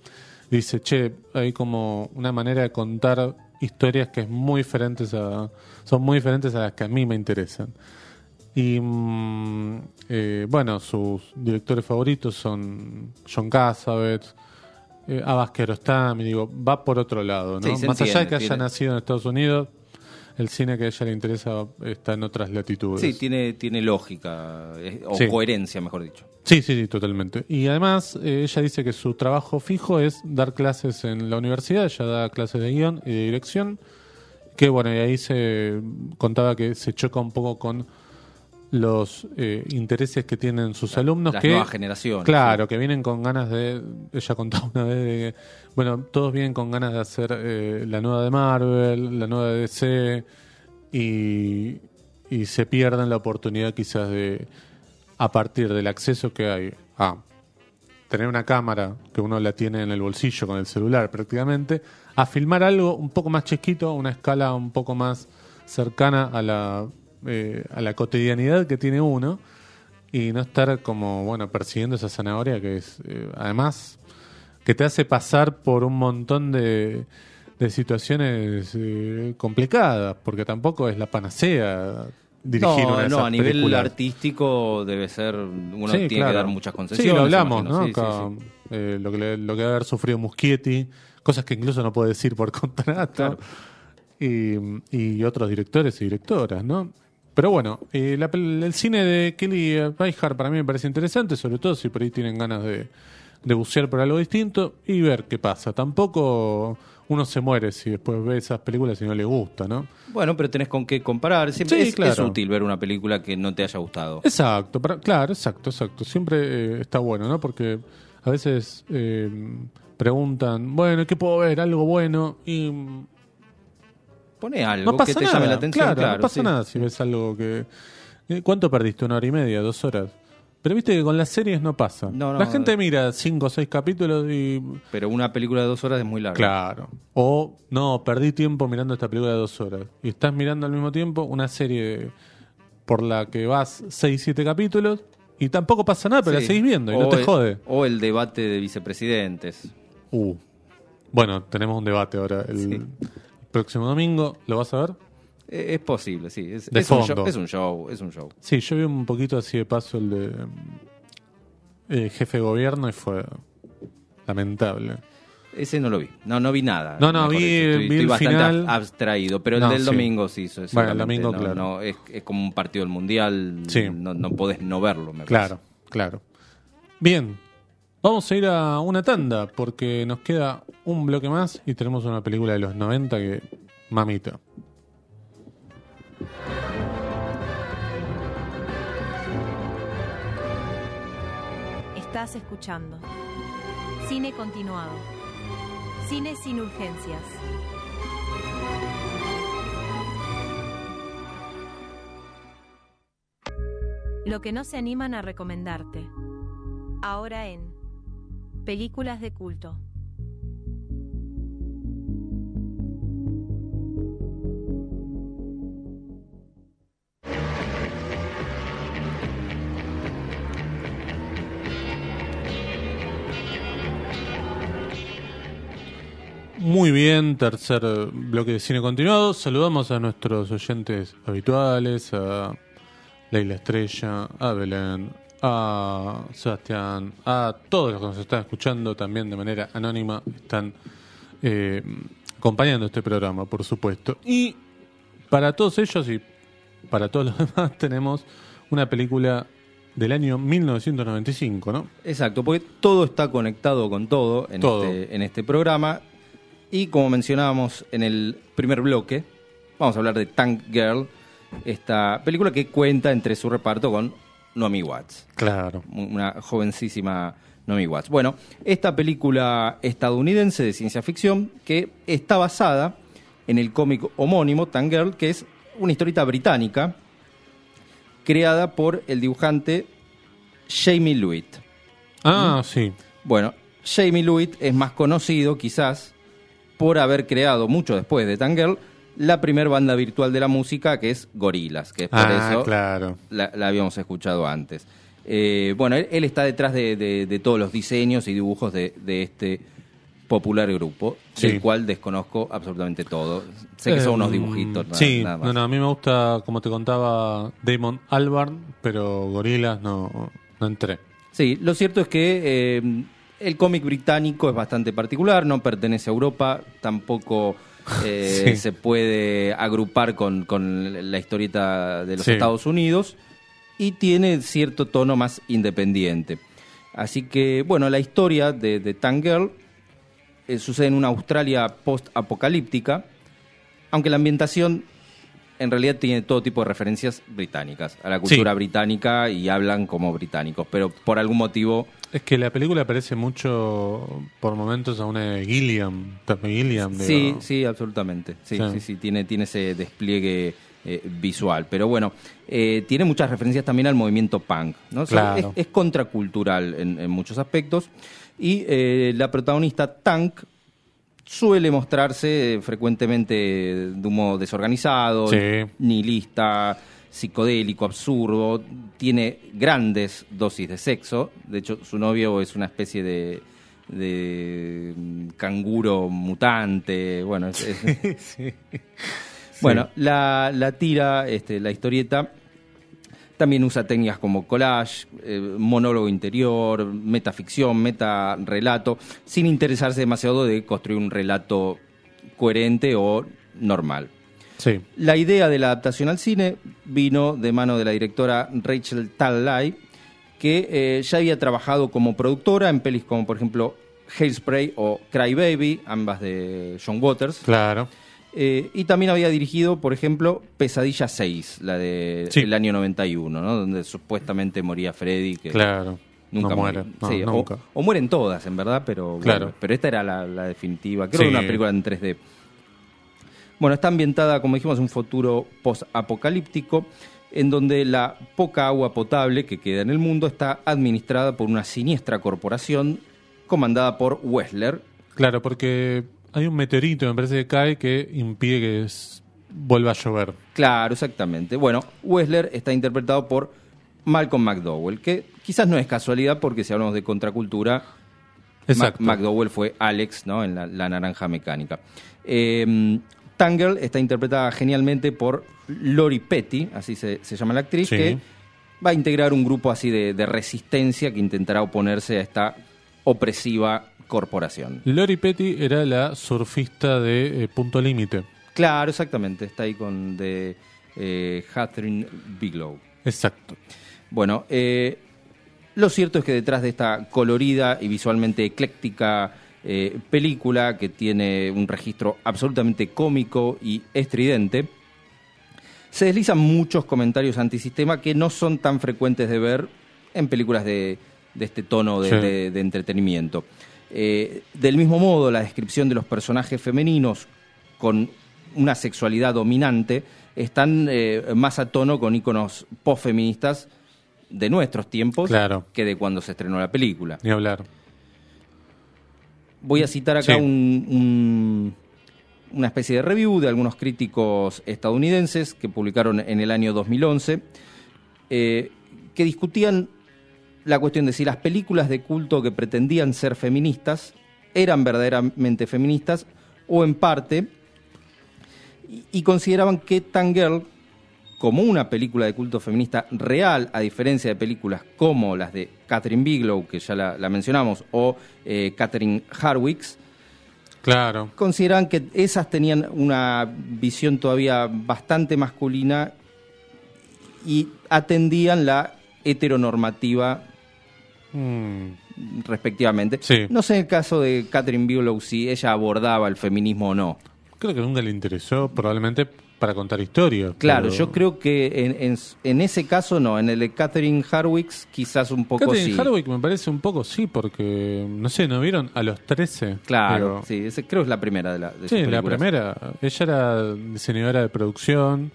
Dice, che, hay como una manera de contar historias que es muy diferentes a, son muy diferentes a las que a mí me interesan. Y mm, eh, bueno, sus directores favoritos son John Cassavetes, eh, Abbas Kiarostami, digo, va por otro lado, ¿no? Sí, Más allá de que haya tiene- nacido en Estados Unidos, el cine que a ella le interesa está en otras latitudes. Sí, tiene, tiene lógica, eh, o Sí. coherencia, mejor dicho. Sí, sí, sí, totalmente. Y además, eh, ella dice que su trabajo fijo es dar clases en la universidad, ella da clases de guion y de dirección, que bueno, y ahí se contaba que se choca un poco con los eh, intereses que tienen sus alumnos, Las que nuevas generaciones. Claro, que vienen con ganas de. Ella contaba una vez de que. Bueno, todos vienen con ganas de hacer eh, la nueva de Marvel, la nueva de DC, y, y se pierden la oportunidad quizás de. A partir del acceso que hay a tener una cámara que uno la tiene en el bolsillo con el celular prácticamente, a filmar algo un poco más chiquito, una escala un poco más cercana a la, eh, a la cotidianidad que tiene uno y no estar como, bueno, persiguiendo esa zanahoria que es, eh, además, que te hace pasar por un montón de, de situaciones eh, complicadas, porque tampoco es la panacea. Dirigir no, una de no, esas a nivel películas. artístico debe ser, uno Sí, tiene que dar muchas concesiones. Sí, lo hablamos. ¿no? Sí, eh, lo, que le- lo que debe haber sufrido Muschietti, cosas que incluso no puede decir por contrato. Claro. Y, y otros directores y directoras, ¿no? Pero bueno, eh, la el cine de Kelly Reichardt para mí me parece interesante, sobre todo si por ahí tienen ganas de, de bucear por algo distinto y ver qué pasa. Tampoco uno se muere si después ve esas películas y no le gusta, ¿no? Bueno, pero tenés con qué comparar. Siempre Sí, es, claro. es útil ver una película que no te haya gustado. Exacto, para- claro, exacto, exacto. Siempre eh, está bueno, ¿no? Porque a veces eh, preguntan, bueno, ¿qué puedo ver? Algo bueno. Y mm, Pone algo no pasa que te nada. llame la atención. claro, Claro, no pasa sí. nada si ves algo que... ¿Cuánto perdiste? ¿Una hora y media? ¿Dos horas? Pero viste que con las series no pasa. No, no, la gente eh. mira cinco o seis capítulos y... Pero una película de dos horas es muy larga. Claro. O, no, perdí tiempo mirando esta película de dos horas. Y estás mirando al mismo tiempo una serie por la que vas seis, siete capítulos y tampoco pasa nada, pero Sí. la seguís viendo y no te el- jode. O el debate de vicepresidentes. Uh. Bueno, tenemos un debate ahora. El Sí. próximo domingo, ¿lo vas a ver? Eh, Es posible, sí. Es, De es un fondo. show, es un show, es un show. Sí, yo vi un poquito así de paso el de eh, jefe de gobierno y fue lamentable. Ese no lo vi. No, no vi nada. No, no, vi-. Estoy, vi estoy el bastante final. ab- abstraído. Pero el del sí. domingo sí. eso- Bueno, el domingo, no, claro. no, es, es como un partido del mundial. Sí. No, no podés no verlo, me Claro, claro. Bien, vamos a ir a una tanda porque nos queda un bloque más y tenemos una película de los 90 que mamita. Estás escuchando. Cine continuado. Cine sin urgencias. Lo que no se animan a recomendarte. Ahora en Películas de culto. Muy bien, tercer bloque de cine continuado. Saludamos a nuestros oyentes habituales, a Leila Estrella, a Belén, a Sebastián, a todos los que nos están escuchando también de manera anónima, están eh, acompañando este programa, por supuesto. Y para todos ellos y para todos los demás tenemos una película del año 1995, ¿no? Exacto, porque todo está conectado con todo en, Todo. Este, en este programa. Y como mencionábamos en el primer bloque, vamos a hablar de Tank Girl, esta película que cuenta entre su reparto con Nomi Watts, Claro. una jovencísima Nomi Watts. Bueno, esta película estadounidense de ciencia ficción que está basada en el cómic homónimo Tank Girl, que es una historieta británica creada por el dibujante Jamie Lewitt. Ah, sí. Bueno, Jamie Lewitt es más conocido quizás por haber creado mucho después de Tangirl la primer banda virtual de la música que es Gorillaz, que es por Ah, eso claro. la, la habíamos escuchado antes. Eh, bueno, él, él está detrás de, de- de todos los diseños y dibujos de, de este popular grupo, Sí. del cual desconozco absolutamente todo. Sé que son unos Eh, dibujitos, nada, sí, nada más. no, no, a mí me gusta, como te contaba, Damon Albarn, pero Gorilas no, no entré. Sí, lo cierto es que eh, el cómic británico es bastante particular, no pertenece a Europa, tampoco eh, Sí. se puede agrupar con, con la historieta de los Sí. Estados Unidos y tiene cierto tono más independiente. Así que, bueno, la historia de, de Tank Girl eh, sucede en una Australia post-apocalíptica, aunque la ambientación en realidad tiene todo tipo de referencias británicas, a la cultura Sí. británica y hablan como británicos, pero por algún motivo... Es que la película parece mucho, por momentos, a una Gilliam, Gilliam. Sí, digo. sí, absolutamente. Sí, Sí. sí, sí, tiene, tiene ese despliegue eh, visual. Pero bueno, eh, tiene muchas referencias también al movimiento punk. ¿no? O sea, Claro. es, es contracultural en, en muchos aspectos. Y eh, la protagonista Tank suele mostrarse eh, frecuentemente de un modo desorganizado, Sí. nihilista, psicodélico, absurdo. Tiene grandes dosis de sexo. De hecho, su novio es una especie de de mm, canguro mutante, bueno, es- es- Sí. bueno, la, la tira, este, la historieta, También usa técnicas como collage, eh, monólogo interior, metaficción, meta-relato, sin interesarse demasiado de construir un relato coherente o normal. Sí. La idea de la adaptación al cine vino de mano de la directora Rachel Talalay, que eh, ya había trabajado como productora en pelis como, por ejemplo, Hairspray o Cry Baby, ambas de John Waters. Claro. Eh, y también había dirigido, por ejemplo, Pesadilla 6, la del Sí. el año 91, ¿no? donde supuestamente moría Freddy. Que Claro. Nunca no muere. muere. No, Sí, o- nunca. O, mueren todas, en verdad, pero bueno, Claro. pero esta era la, la definitiva. Creo Sí. que una película en 3D. Bueno, está ambientada, como dijimos, en un futuro post-apocalíptico, en donde la poca agua potable que queda en el mundo está administrada por una siniestra corporación comandada por Wessler. Claro, porque hay un meteorito, me parece que cae, que impide que es- vuelva a llover. Claro, exactamente. Bueno, Wessler está interpretado por Malcolm McDowell, que quizás no es casualidad porque si hablamos de contracultura, Exacto. Mac- McDowell fue Alex, ¿no? En la, la naranja mecánica. Eh, Tangle está interpretada genialmente por Lori Petty, así se, se llama la actriz, Sí. que va a integrar un grupo así de, de resistencia que intentará oponerse a esta opresiva corporación. Lori Petty era la surfista de eh, Punto Límite. Claro, exactamente, está ahí con de eh, Catherine Bigelow. Exacto. Bueno, eh, lo cierto es que detrás de esta colorida y visualmente ecléctica eh, película, que tiene un registro absolutamente cómico y estridente, se deslizan muchos comentarios antisistema que no son tan frecuentes de ver en películas de, de este tono de, Sí. de- de entretenimiento. Eh, del mismo modo, la descripción de los personajes femeninos con una sexualidad dominante están eh, más a tono con íconos post-feministas de nuestros tiempos Claro. que de cuando se estrenó la película. Ni hablar. Voy a citar acá Sí. un- un- una especie de review de algunos críticos estadounidenses que publicaron en el año 2011, eh, que discutían la cuestión de si las películas de culto que pretendían ser feministas eran verdaderamente feministas o en parte, y, y consideraban que Tangirl, como una película de culto feminista real, a diferencia de películas como las de Catherine Bigelow, que ya la, la mencionamos, o eh, Catherine Harwicks, Claro. consideraban que esas tenían una visión todavía bastante masculina y atendían la heteronormativa Mm, respectivamente. Sí. No sé en el caso de Catherine Bigelow si ella abordaba el feminismo o no. creo que nunca le interesó, probablemente para contar historias. Claro, pero- yo creo que en, en- en ese caso no, en el de Catherine Harwicks quizás un poco Catherine sí. Hardwick me parece un poco sí, porque, no sé, ¿no vieron? A los 13. Claro, Pero- sí, ese creo que es la primera de, la, de Sí, la primera. Ella era diseñadora de producción,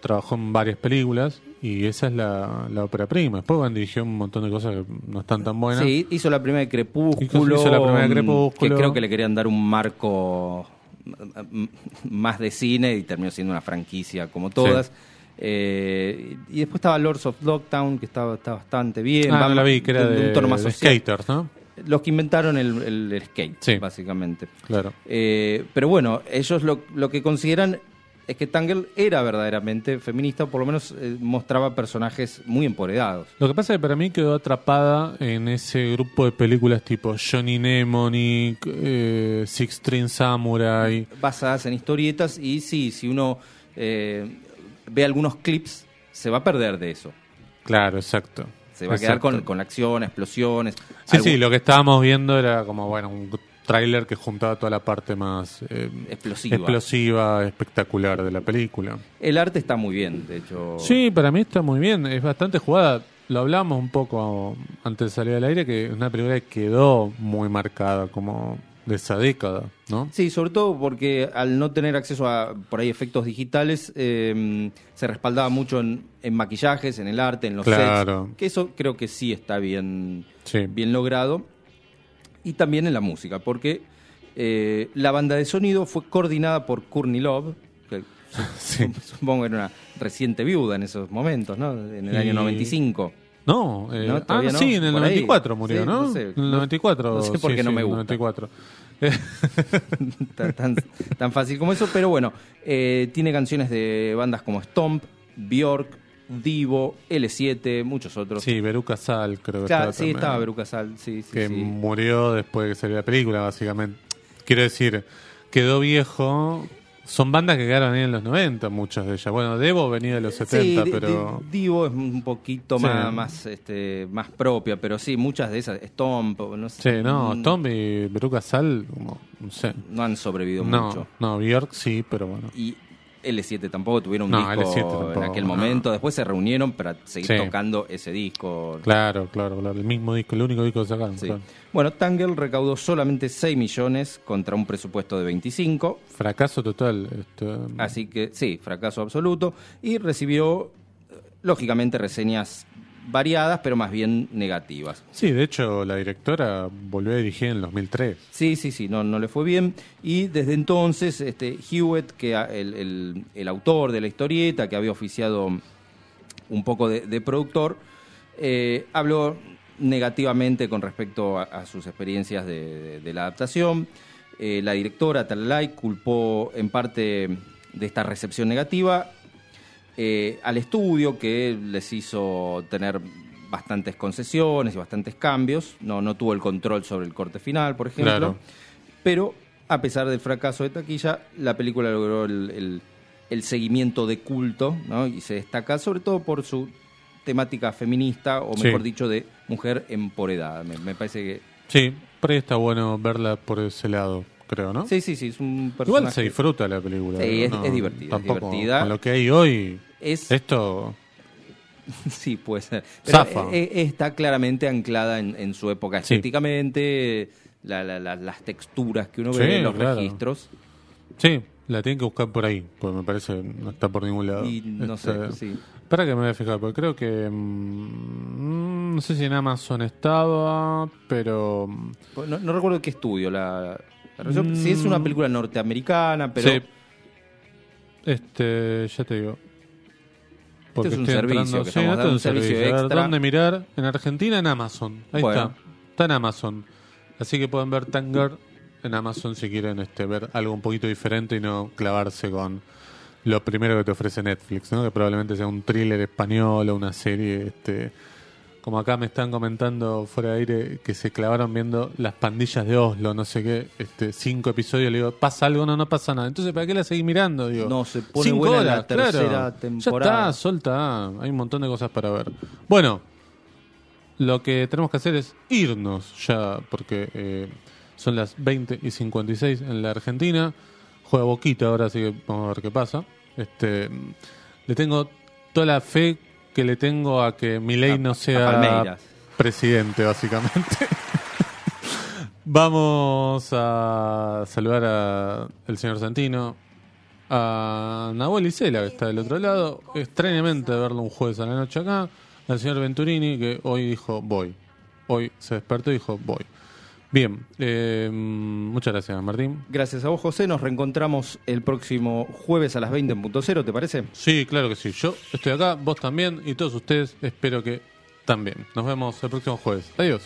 trabajó en varias películas y esa es la, la ópera prima. Después bueno, dirigió un montón de cosas que no están tan buenas. Sí, hizo la primera de Crepúsculo. Hizo la primera de Crepúsculo. Que creo que le querían dar un marco más de cine y terminó siendo una franquicia como todas. Sí. Eh, y después estaba Lords of Dogtown, que estaba, está bastante bien. Ah, Va no la vi, que era de de, un tono más de social. skaters, ¿no? Los que inventaron el, el- el skate, Sí. básicamente. Claro. Eh, pero bueno, ellos lo, lo que consideran es que Tangle era verdaderamente feminista, o por lo menos eh, mostraba personajes muy empoderados. Lo que pasa es que para mí quedó atrapada en ese grupo de películas tipo Johnny Mnemonic, eh, Six String Samurai. basadas en historietas y sí, si uno eh, ve algunos clips, se va a perder de eso. Claro, exacto. Se va a quedar con, con acción, explosiones. Sí, sí, lo que estábamos viendo era como, bueno, un tráiler que juntaba toda la parte más eh, Explosiva. explosiva, espectacular de la película. El arte está muy bien, de hecho. Sí, para mí está muy bien, es bastante jugada. Lo hablamos un poco antes de salir al aire, que es una película que quedó muy marcada como de esa década, ¿no? Sí, sobre todo porque al no tener acceso a por ahí efectos digitales, eh, se respaldaba mucho en, en maquillajes, en el arte, en los Claro. sets. Que eso creo que sí está bien, Sí. bien logrado. Y también en la música, porque eh, la banda de sonido fue coordinada por Courtney Love, que Sí. supongo que era una reciente viuda en esos momentos, ¿no? En el Y- año 95. No, eh, No, ah, no, sí, en el por ahí. 94 murió, Sí, ¿no? no sé. en el No- 94. no sé por sí, qué no me gusta. 94. tan, tan, tan fácil como eso, pero bueno, eh, tiene canciones de bandas como Stomp, Bjork, Divo, L7, muchos otros. Sí, Beruca Sal, creo que Claro, estaba sí, también, estaba Veruca Sal, sí, sí, Que sí. murió después de que salió la película, básicamente. Quiero decir, quedó viejo. Son bandas que quedaron ahí en los 90, muchas de ellas. Bueno, Devo venía de los 70, Sí, Di- pero. Di- Divo es un poquito Sí. más, más, este, más propia, pero sí, muchas de esas, Stomp, no sé. Sí, no, mm, Tom y Beruca Sal, como, no sé. No han sobrevivido No, mucho. no, Bjork sí, pero bueno. Y L7 tampoco tuvieron un No, disco L7 tampoco, en aquel no. momento. Después se reunieron para seguir Sí. tocando ese disco. Claro, claro, claro. El mismo disco, el único disco que sacaron. Sí. claro. Bueno, Tangle recaudó solamente 6 millones contra un presupuesto de 25. Fracaso total. este, Así que sí, fracaso absoluto. Y recibió, eh, lógicamente, reseñas variadas, pero más bien negativas. Sí, de hecho, la directora volvió a dirigir en el 2003. Sí, sí, sí, no, no le fue bien. Y desde entonces, este, Hewitt, que el, el- el autor de la historieta, que había oficiado un poco de, de productor, eh, habló negativamente con respecto a, a sus experiencias de, de- de la adaptación. Eh, la directora, Talalay, culpó en parte de esta recepción negativa eh, al estudio que les hizo tener bastantes concesiones y bastantes cambios. No, no tuvo el control sobre el corte final, por ejemplo. Claro. Pero a pesar del fracaso de taquilla, la película logró el, el- el seguimiento de culto ¿no? y se destaca sobre todo por su temática feminista, o Sí. mejor dicho, de mujer empoderada. Me, me parece que... Sí, por ahí está bueno verla por ese lado, creo, ¿no? Sí, sí, sí, es un personaje... Igual se disfruta la película. Sí, es- ¿no? es divertida, es Tampoco, divertida. Con lo que hay hoy, Es, esto... Sí, puede ser. Pero Zafa. eh, eh, está claramente anclada en, en su época Sí. estéticamente, la- la- la- las texturas que uno Sí, ve, los claro. registros. Sí, la tienen que buscar por ahí, porque me parece que no está por ningún lado. Y no Este, sé, sí. Para que me voy a fijar, porque creo que... mm, no sé si en Amazon estaba, pero... mm, Pues No, no recuerdo qué estudio. La, la. Sí, es una película norteamericana, pero Sí. Este, ya te digo. Este es un estoy servicio entrando- que sí, estamos este dando, es un servicio A ver, extra. ¿Dónde mirar? En Argentina, en Amazon. Ahí Bueno. está. Está en Amazon. Así que pueden ver Tanger en Amazon si quieren este, ver algo un poquito diferente y no clavarse con lo primero que te ofrece Netflix, ¿no? Que probablemente sea un thriller español o una serie, este, como acá me están comentando fuera de aire que se clavaron viendo las pandillas de Oslo, no sé qué, este, cinco episodios, le digo, ¿pasa algo? No, no pasa nada. Entonces, ¿para qué la seguís mirando? Digo, No, se pone cinco buena la horas, tercera claro. temporada. Ya está, solta, hay un montón de cosas para ver. Bueno, lo que tenemos que hacer es irnos ya, porque eh, son las 20 y 56 en la Argentina. Juega Boquita ahora, así que vamos a ver qué pasa. Este, le tengo toda la fe que le tengo a que Milei A- no sea Palmeiras. presidente, básicamente. Vamos a saludar a el señor Santino, a Nahuel Isela, que está del otro lado. Extrañamente verlo un jueves a la noche acá. Al señor Venturini, que hoy dijo voy. Hoy se despertó y dijo voy. Bien, eh, muchas gracias, Martín. gracias a vos, José. Nos reencontramos el próximo jueves a las 20 en punto cero, ¿te parece? Sí, claro que sí. Yo estoy acá, vos también y todos ustedes espero que también. Nos vemos el próximo jueves. Adiós.